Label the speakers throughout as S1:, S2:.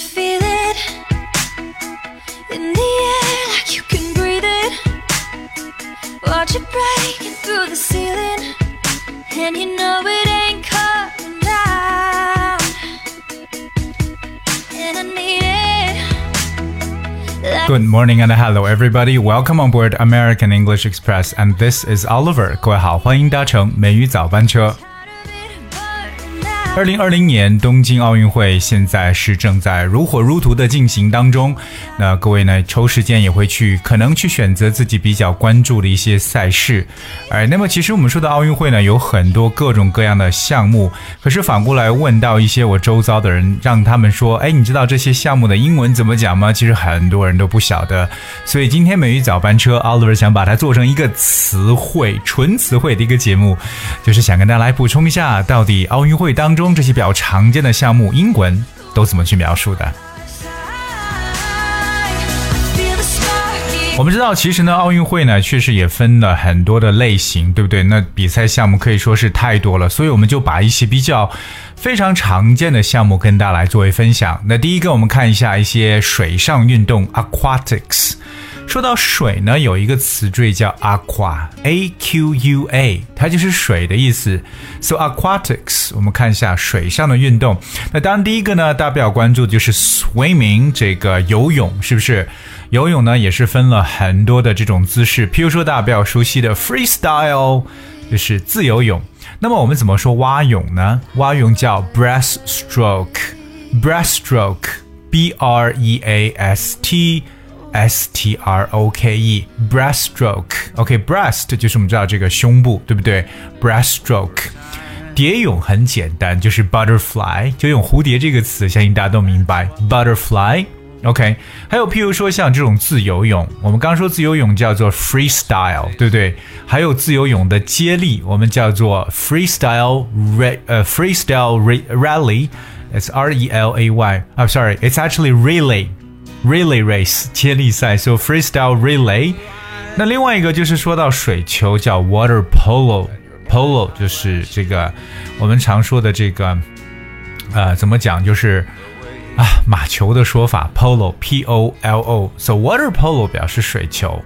S1: feel it in the air like you can breathe it. Watch it breaking through the ceiling, and you know it ain't coming down. And I need it. like
S2: Good morning and hello everybody. Welcome on board American English Express, and this is Oliver. 各位好，欢迎搭乘美语早班车。 二零二零年东京奥运会现在是正在如火如荼的进行当中。那各位呢，抽时间也会去，可能去选择自己比较关注的一些赛事。哎，那么其实我们说的奥运会呢，有很多各种各样的项目。可是反过来问到一些我周遭的人，让他们说，哎，你知道这些项目的英文怎么讲吗？其实很多人都不晓得。所以今天美语早班车，Oliver 想把它做成一个词汇，纯词汇的一个节目，就是想跟大家来补充一下，到底奥运会当中中这些比较常见的项目，英文都怎么去描述的。我们知道，其实呢，奥运会呢，确实也分了很多的类型，对不对？那比赛项目可以说是太多了，所以我们就把一些比较非常常见的项目跟大家来作为分享。那第一个，我们看一下一些水上运动 （aquatics）。说到水呢，有一个词缀叫 aqua，a q u a，它就是水的意思。So aquatics，我们看一下水上的运动。那当然，第一个呢，大家比较关注的就是 swimming，这个游泳，是不是？游泳呢也是分了很多的这种姿势，譬如说大家比较熟悉的 freestyle，就是自由泳。那么我们怎么说蛙泳呢？蛙泳叫 breaststroke，breaststroke，b r e a s t。S T R O K E，breaststroke，OK，breast、就是我们知道这个胸部，对不对？breaststroke，蝶泳很简单，就是 butterfly，就用蝴蝶这个词，相信大家都明白，butterfly。OK，还有譬如说像这种自由泳，我们刚刚说自由泳叫做 freestyle，对不对？还有自由泳的接力，我们叫做 freestyle ra 呃 freestyle ra- rally，it's R E L A Y，啊、sorry，it's actually relay。 Relay race 接力赛，so freestyle relay。那另外一个就是说到水球叫 water polo，polo 就是这个我们常说的这个呃怎么讲就是啊马球的说法 polo p o l o，so water polo 表示水球。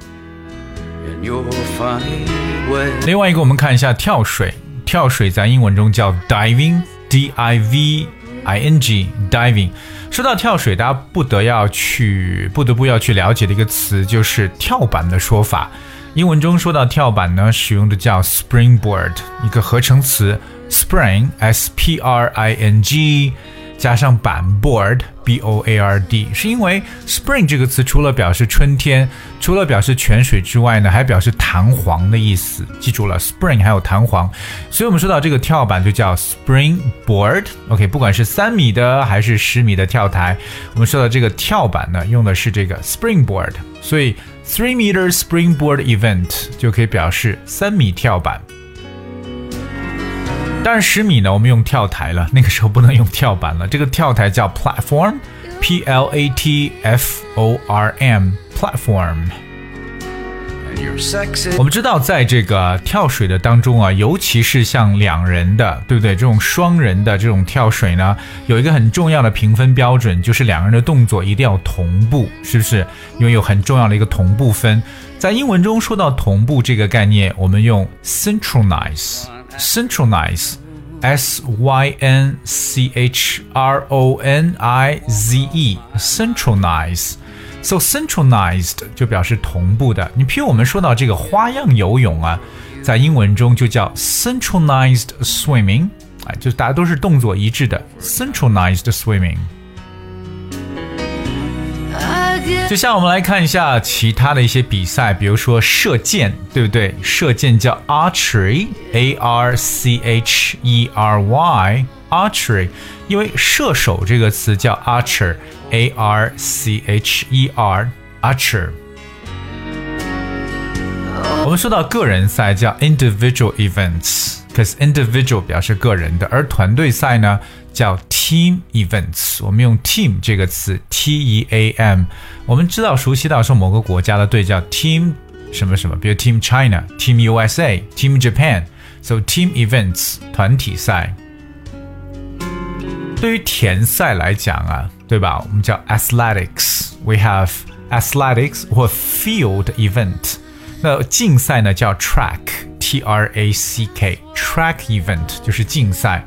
S2: 另外一个我们看一下跳水，跳水在英文中叫 diving，d i v i n g diving。说到跳水，大家不得要去不得不要去了解的一个词就是跳板的说法。英文中说到跳板呢，使用的叫 springboard，一个合成词 spring s p r i n g 加上板 board b o a r d，是因为 spring 这个词除了表示春天，除了表示泉水之外呢，还表示弹簧的意思。记住了，spring 还有弹簧，所以我们说到这个跳板就叫 spring board。OK，不管是三米的还是十米的跳台，我们说到这个跳板呢，用的是这个 springboard，所以 three meter springboard event 就可以表示三米跳板。但是，十米呢，我们用跳台了，那个时候不能用跳板了。这个跳台叫 platform，p l a t f o r m，platform。我们知道，在这个跳水的当中啊，尤其是像两人的，对不对？这种双人的这种跳水呢，有一个很重要的评分标准，就是两个人的动作一定要同步，是不是？因为有很重要的一个同步分。在英文中说到同步这个概念，我们用 synchronize，synchronize，s y n c h r o n i z e，synchronize。So centralized 就表示同步的。你譬如我们说到这个花样游泳啊，在英文中就叫 centralized swimming，啊，就是大家都是动作一致的 centralized swimming。
S1: 接
S2: 下来我们来看一下其他的一些比赛，比如说射箭，对不对？射箭叫 archery，a r c h e r y，archery，因为射手这个词叫 archer，a r c h e r，archer。我们说到个人赛叫 individual events，因为 individual 表示个人的，而团队赛呢叫 team events。我们用 team 这个词，t e a m。我们知道熟悉到说某个国家的队叫 team 什么什么，比如 team China、team USA、team Japan。So team events 团体赛。 对于田赛来讲啊，对吧？我们叫 athletics，we have athletics 或 field event。那竞赛呢叫 track，t r a c k，track event 就是竞赛。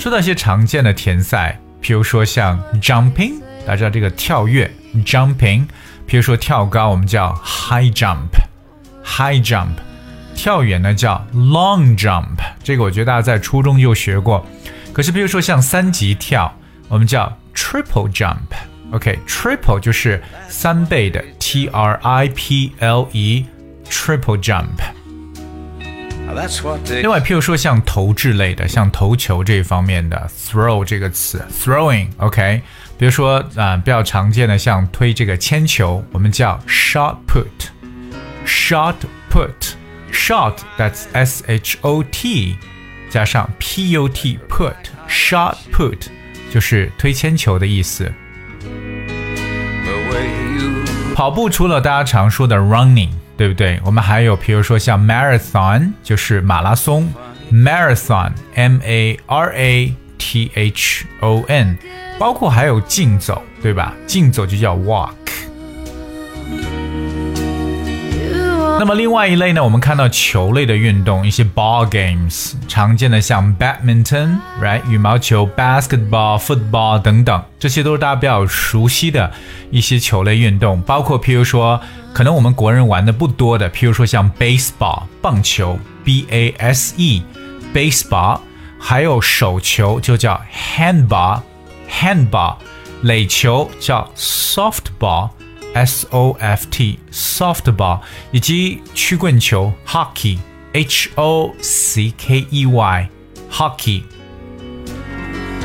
S2: 说到一些常见的田赛，比如说像 jumping，大家知道这个跳跃 jumping，比如说跳高，我们叫 high jump，high jump。跳远呢叫 long jump，这个我觉得大家在初中就学过。可是比如说像三级跳，我们叫 triple jump。OK，triple 就是三倍的 T R I P L E，triple jump。另外，譬如说像投掷类的，像投球这一方面的 throw 这个词，throwing，OK，比如说啊、呃、比较常见的像推这个铅球，我们叫 shot put，shot put。Shot that's S H O T 加上 P U T put shot put 就是推铅球的意思。跑步除了大家常说的 running， 对不对？我们还有比如说像 marathon 就是马拉松，marathon M A R A T H O N，包括还有竞走，对吧？竞走就叫 walk。那么另外一类呢，我们看到球类的运动，一些 ball games，常见的像 badminton，right，羽毛球，basketball，football 等等，这些都是大家比较熟悉的一些球类运动。包括譬如说，可能我们国人玩的不多的，譬如说像 baseball，棒球，b a s e，baseball，还有手球就叫 handball，handball，垒球叫 softball。S O F T softball 以及曲棍球 hockey H O C K E Y hockey。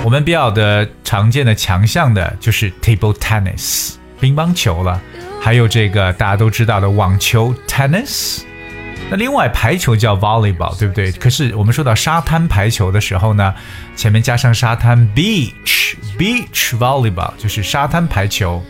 S2: 我们比较的常见的强项的就是 table tennis 乒乓球了，还有这个大家都知道的网球 tennis。那另外排球叫 volleyball，对不对？可是我们说到沙滩排球的时候呢，前面加上沙滩 beach beach volleyball 就是沙滩排球。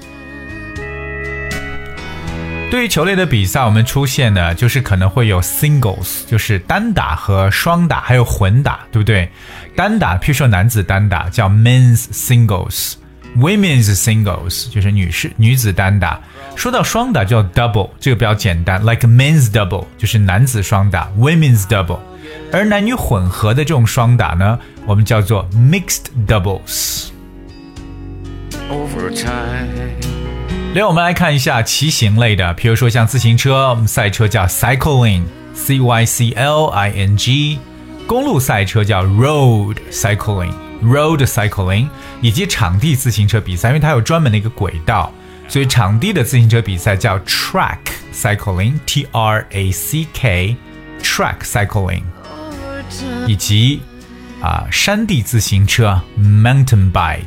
S2: 对于球类的比赛，我们出现的就是可能会有 singles，就是单打和双打，还有混打，对不对？单打，譬如说男子单打叫 men's singles，women's singles 就是女士女子单打。说到双打叫 double，这个比较简单，like men's double 就是男子双打，women's double。而男女混合的这种双打呢，我们叫做 mixed doubles。
S3: Over time.
S2: 另外，我们来看一下骑行类的，比如说像自行车赛车叫 cycling，c y c l i n g，公路赛车叫 road cycling，road cycling，以及场地自行车比赛，因为它有专门的一个轨道，所以场地的自行车比赛叫 track cycling，t r a c k，track cycling，以及啊山地自行车 mountain bike。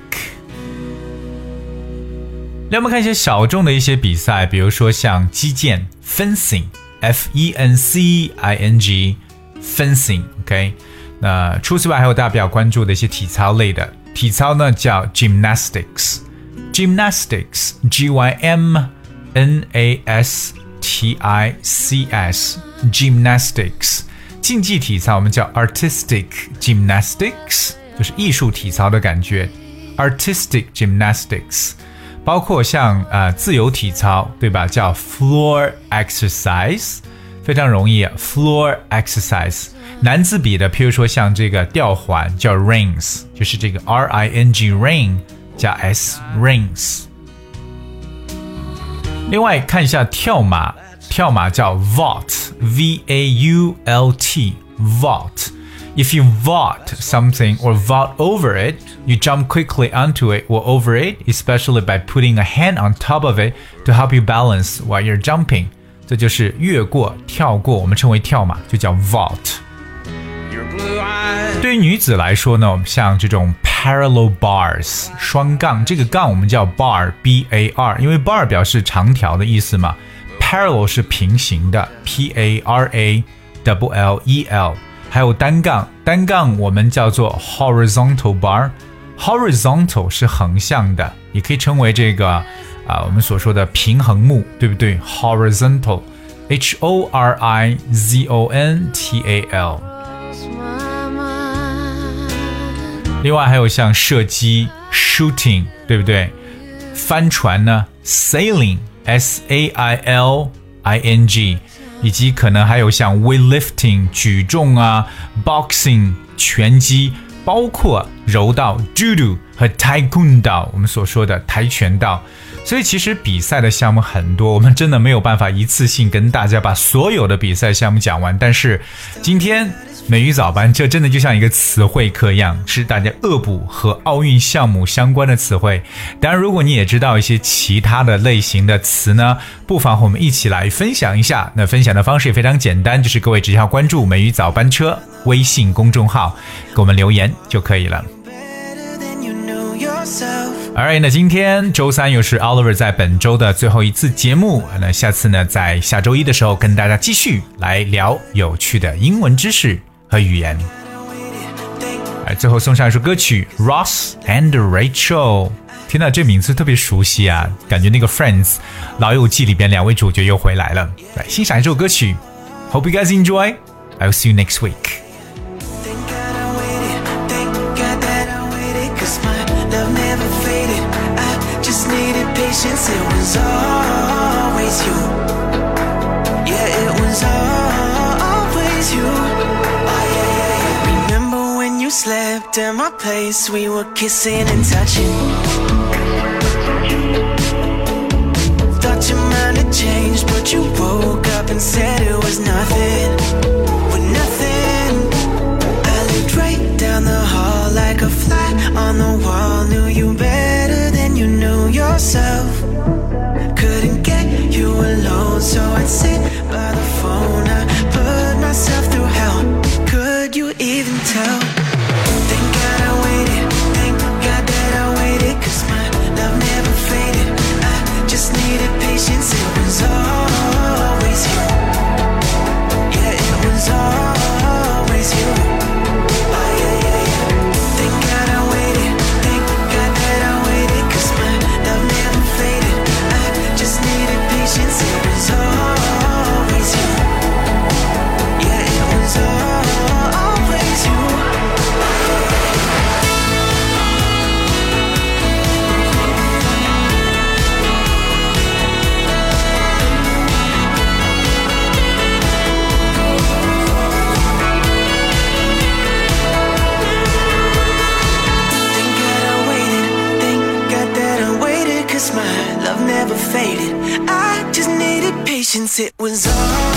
S2: 来，我们看一些小众的一些比赛，比如说像击剑 （fencing），f e n c i n g，fencing，OK。那除此之外，还有大家比较关注的一些体操类的，体操呢叫 gymnastics，gymnastics，g y m n a s t i c s，gymnastics。竞技体操我们叫 artistic gymnastics，就是艺术体操的感觉，artistic gymnastics。包括像呃自由体操，对吧？叫 floor exercise，非常容易，floor exercise。男子比的，譬如说像这个吊环叫 rings，就是这个 R I N G ring 加 s rings。另外看一下跳马，跳马叫 vault，V A U L T vault。If you vault something or vault over it, you jump quickly onto it or over it, especially by putting a hand on top of it to help you balance while you're jumping. 这就是越过、跳过，我们称为跳马，就叫 vault。
S3: Your blue eyes.
S2: 对于女子来说呢，我们像这种 parallel bars 双杠，这个杠我们叫 bar b a r，因为 bar 表示长条的意思嘛，parallel 是平行的 p a r a w l e l。 还有单杠，单杠我们叫做 horizontal bar，horizontal 是横向的，也可以称为这个啊、我们所说的平衡木，对不对？horizontal，h o r i z o n t a l。另外还有像射击 shooting，对不对？帆船呢 sailing，s a i l i n g，以及可能还有像 weightlifting 举重啊，boxing 拳击，包括柔道 judo 和 taekwondo，我们所说的跆拳道。所以其实比赛的项目很多，我们真的没有办法一次性跟大家把所有的比赛项目讲完。但是今天美语早班，这真的就像一个词汇课一样，是大家恶补和奥运项目相关的词汇。当然，如果你也知道一些其他的类型的词呢，不妨和我们一起来分享一下。那分享的方式也非常简单，就是各位只需要关注“美语早班车”微信公众号，给我们留言就可以了。Hi 那今天周三又是 Oliver 在本周的最后一次节目。那下次呢，在下周一的时候跟大家继续来聊有趣的英文知识和语言。哎，最后送上一首歌曲《Ross and Rachel》。听到这名字特别熟悉啊，感觉那个《Friends》老友记里边两位主角又回来了。来欣赏一首歌曲。Hope you guys enjoy. I'll see you next week.
S4: Was always you. Yeah, it was always you. Oh, yeah, yeah, yeah. Remember when you slept in my place? We were kissing and touching. Thought your mind had changed, but you woke up and said it was nothing. With nothing. I looked right down the hall like a fly on the wall. Faded. I just needed patience. It was you.